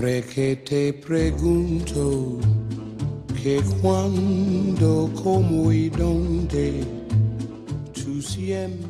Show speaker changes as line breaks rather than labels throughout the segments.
Siempre que te pregunto que cuándo, cómo y dónde, tú siempre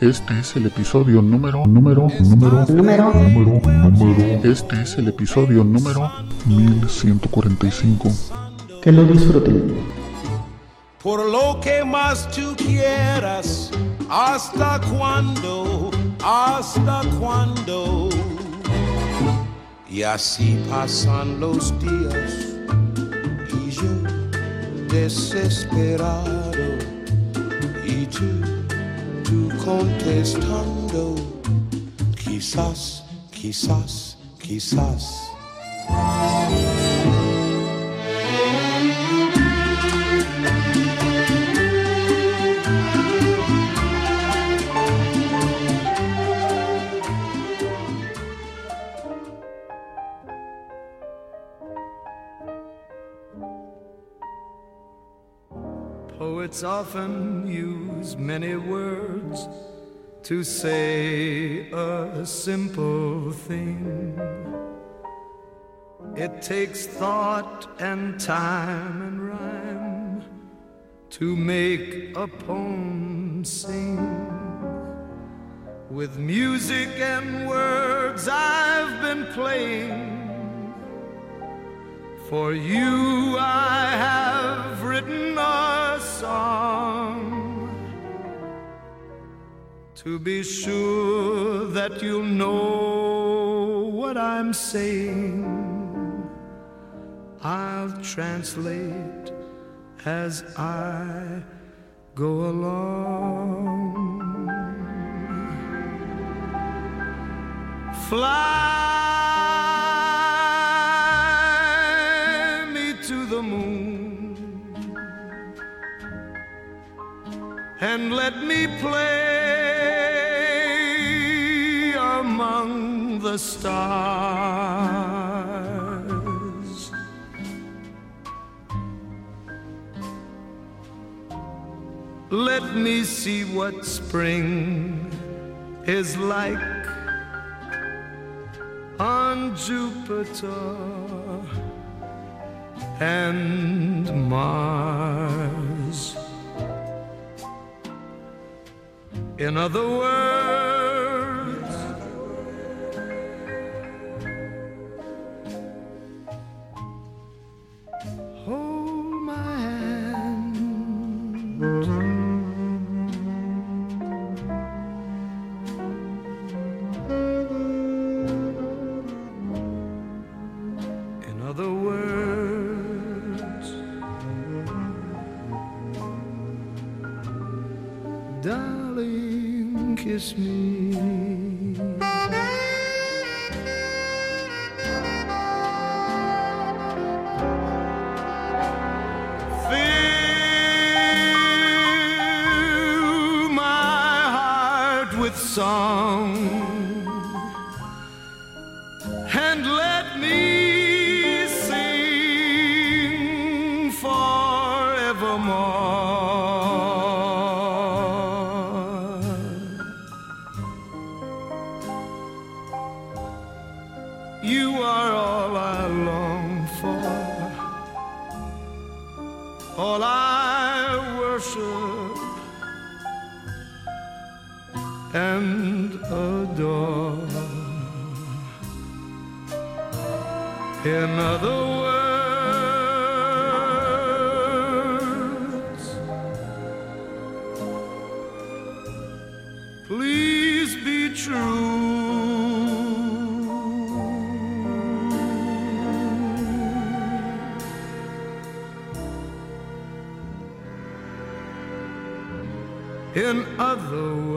Este es el episodio número, número, número,
Número.
número, número. Este es el episodio número 1145.
Que lo disfruten.
Por lo que más tú quieras, hasta cuándo, hasta cuándo. Y así pasan los días y yo desesperado y tú, tú contestando, quizás, quizás, quizás.
Poets often use many words to say a simple thing. It takes thought and time and rhyme to make a poem sing. With music and words I've been playing. For you I have song to be sure that you'll know what I'm saying. I'll translate as I go along. Fly and let me play among the stars. Let me see what spring is like on Jupiter and Mars. In other words, song true. In other words,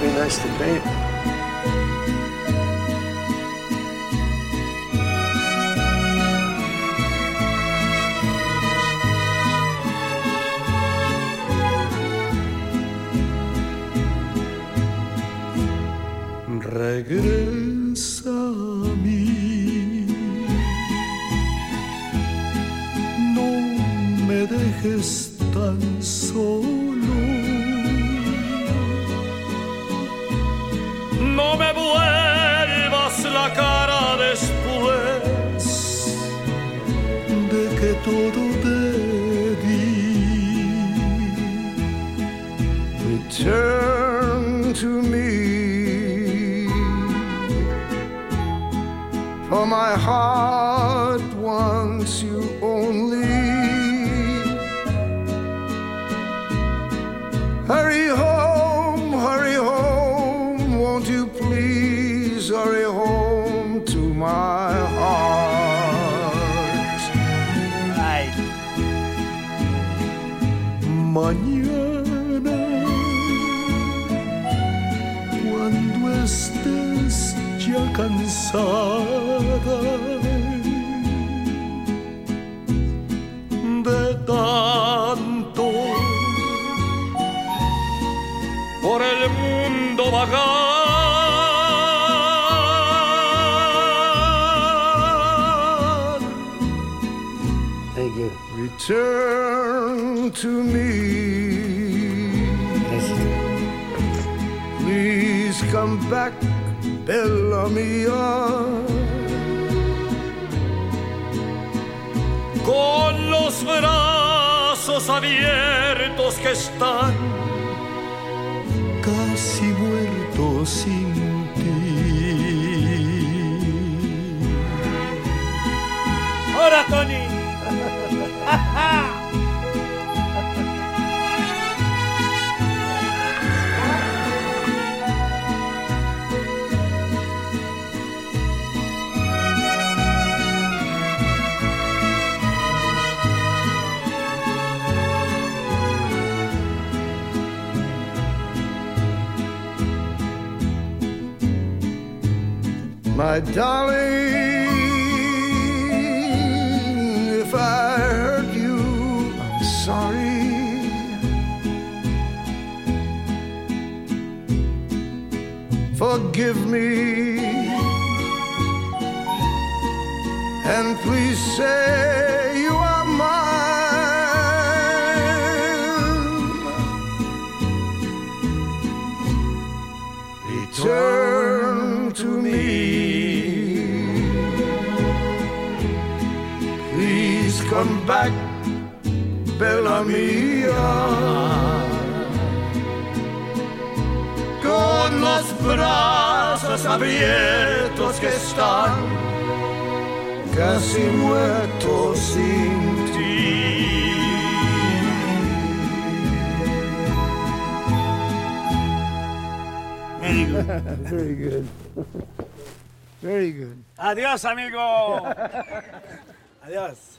would be nice to paint.
Todo te di.
Return to me. For my heart
estés ya cansada de tanto por el mundo vagar.
Thank you.
Return to me. Come back, Bella mia.
con los brazos abiertos que están casi muertos sin ti.
¡Ahora, Tony!
My darling, if I hurt you, I'm sorry. Forgive me. And please say back, Bella mia. Con los brazos abiertos que están casi muertos sin ti.
Very good.
Very good.
Adiós, amigo. Adiós.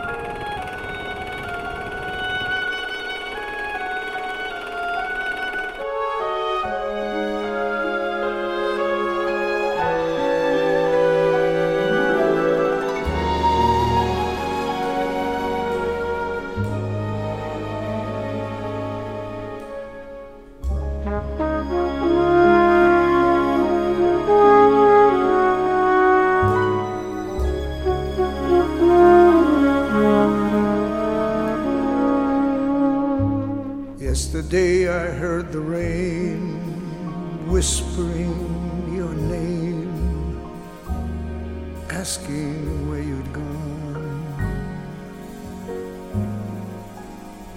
where you'd gone.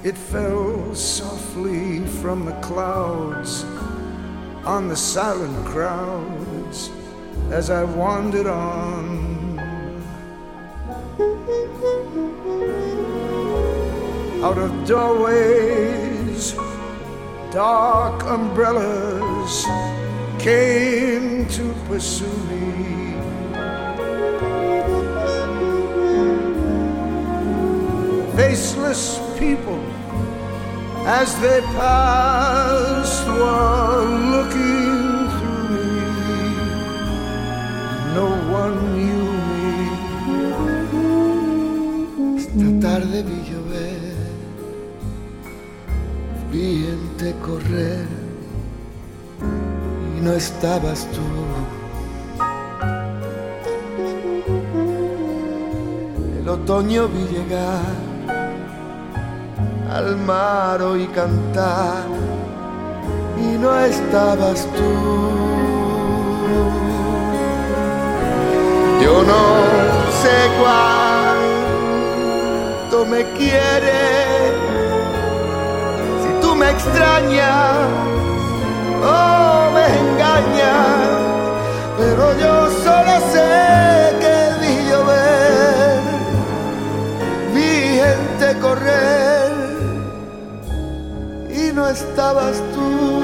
It fell softly from the clouds on the silent crowds as I wandered on. Out of doorways, dark umbrellas came to pursue me. Faceless people as they passed were looking through me. No one knew me. Esta tarde vi llover, vi gente correr y no estabas tú. El otoño vi llegar al mar oí cantar y no estabas tú. Yo no sé cuánto me quieres, si tú me extrañas o me engañas, pero yo solo sé estabas tú.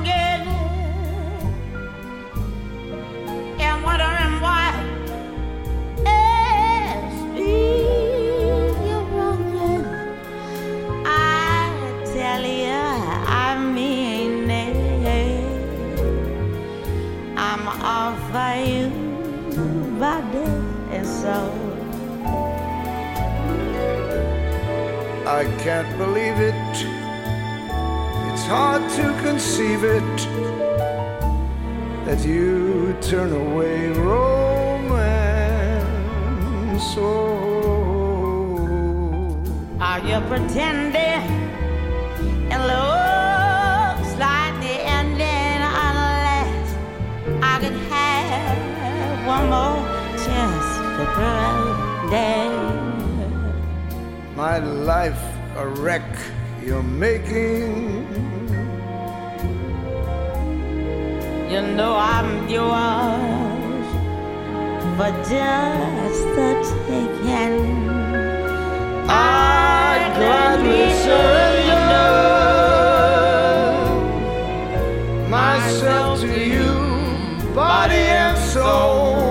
For you, body and soul.
I can't believe it. It's hard to conceive it that you turn away romance. Oh,
Are you pretending? It
my life a wreck you're making.
You know I'm yours for just the taking.
I gladly surrender myself to you, body and soul.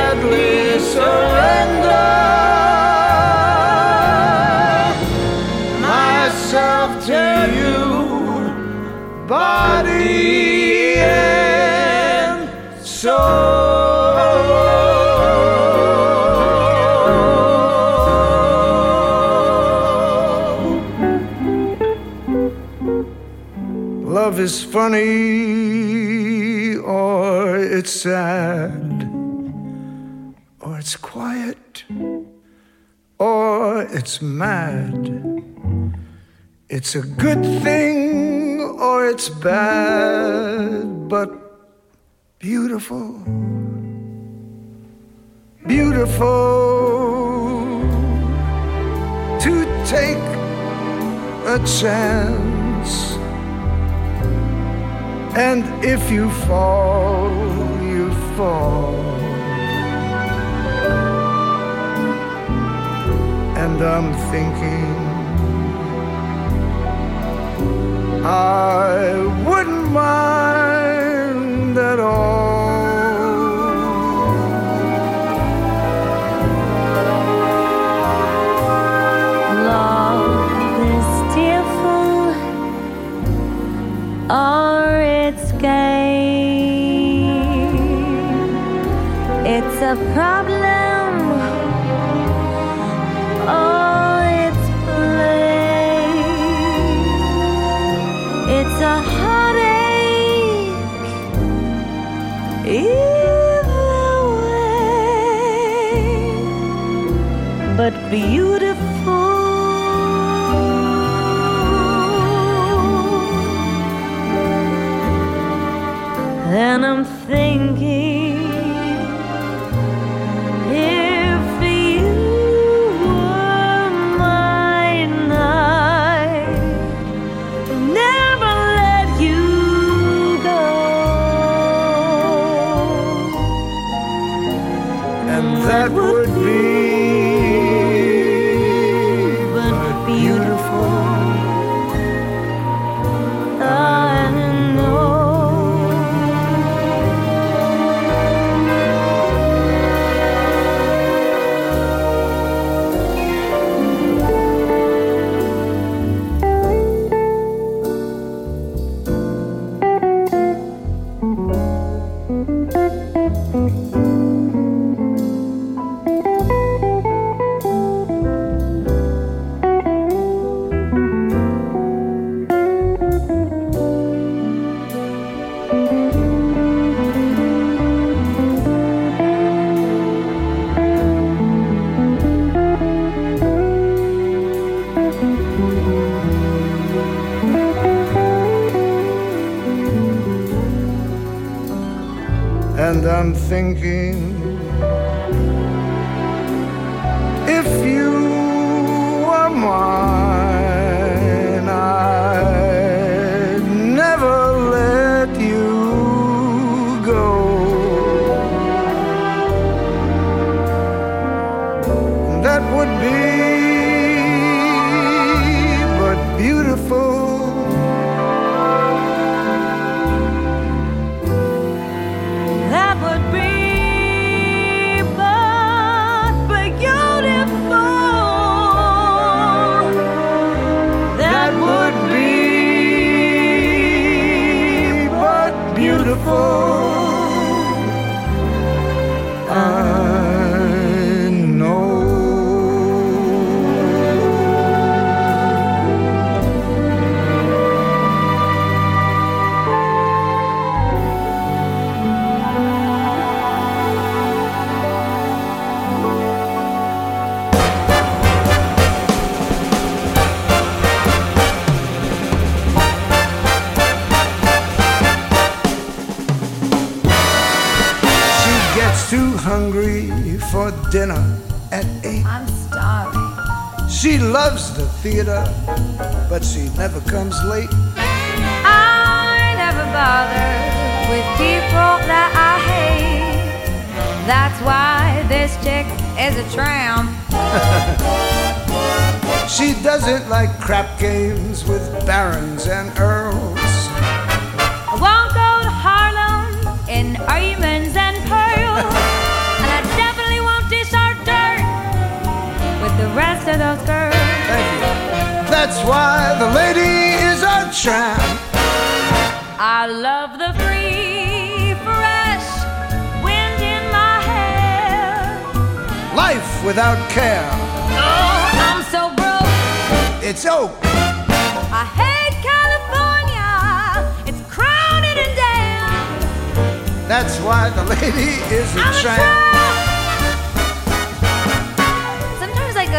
Love is funny or it's sad it's quiet or it's mad. It's a good thing or it's bad, but beautiful, beautiful to take a chance. And if you fall, you fall. And I'm thinking, I wouldn't mind
thinking
hungry for dinner at eight.
I'm starving.
She loves the theater, but she never comes late.
I never bother with people that I hate. That's why this chick is a tramp.
She doesn't like crap games with barons and earls.
I won't go to Harlem in diamonds and pearls. rest of those girls.
Thank you. That's why the lady is a tramp.
I love the free, fresh wind in my hair.
Life without care.
Oh, I'm so broke.
It's oak.
I hate California. It's crowded and damn.
That's why the lady is a
I'm a
tramp.
tramp.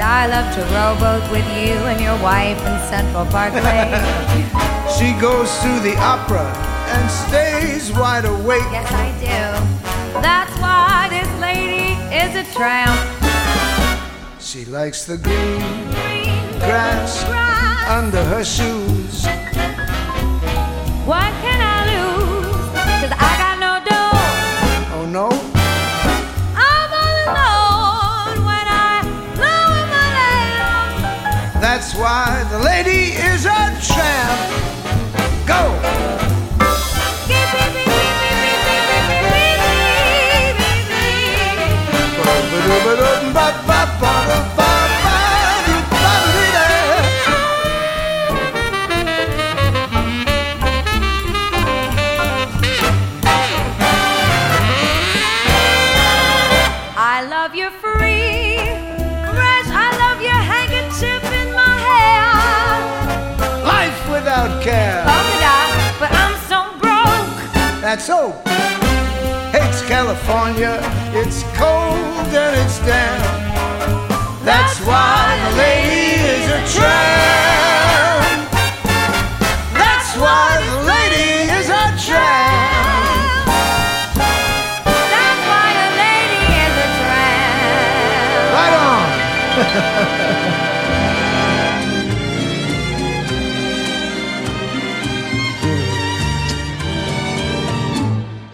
I love to rowboat with you and your wife in Central Parkway.
She goes to the opera and stays wide awake.
yes, I do. That's why this lady is a tramp.
She likes the green
Green
grass
grass.
under her shoes.
What can I
that's why the lady is a tramp. Go!
Beep,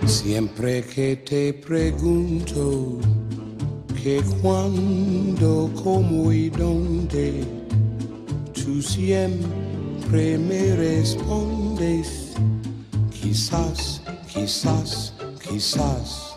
Siempre que te pregunto que cuándo, cómo y dónde, tú siempre me respondes, quizás, quizás, quizás.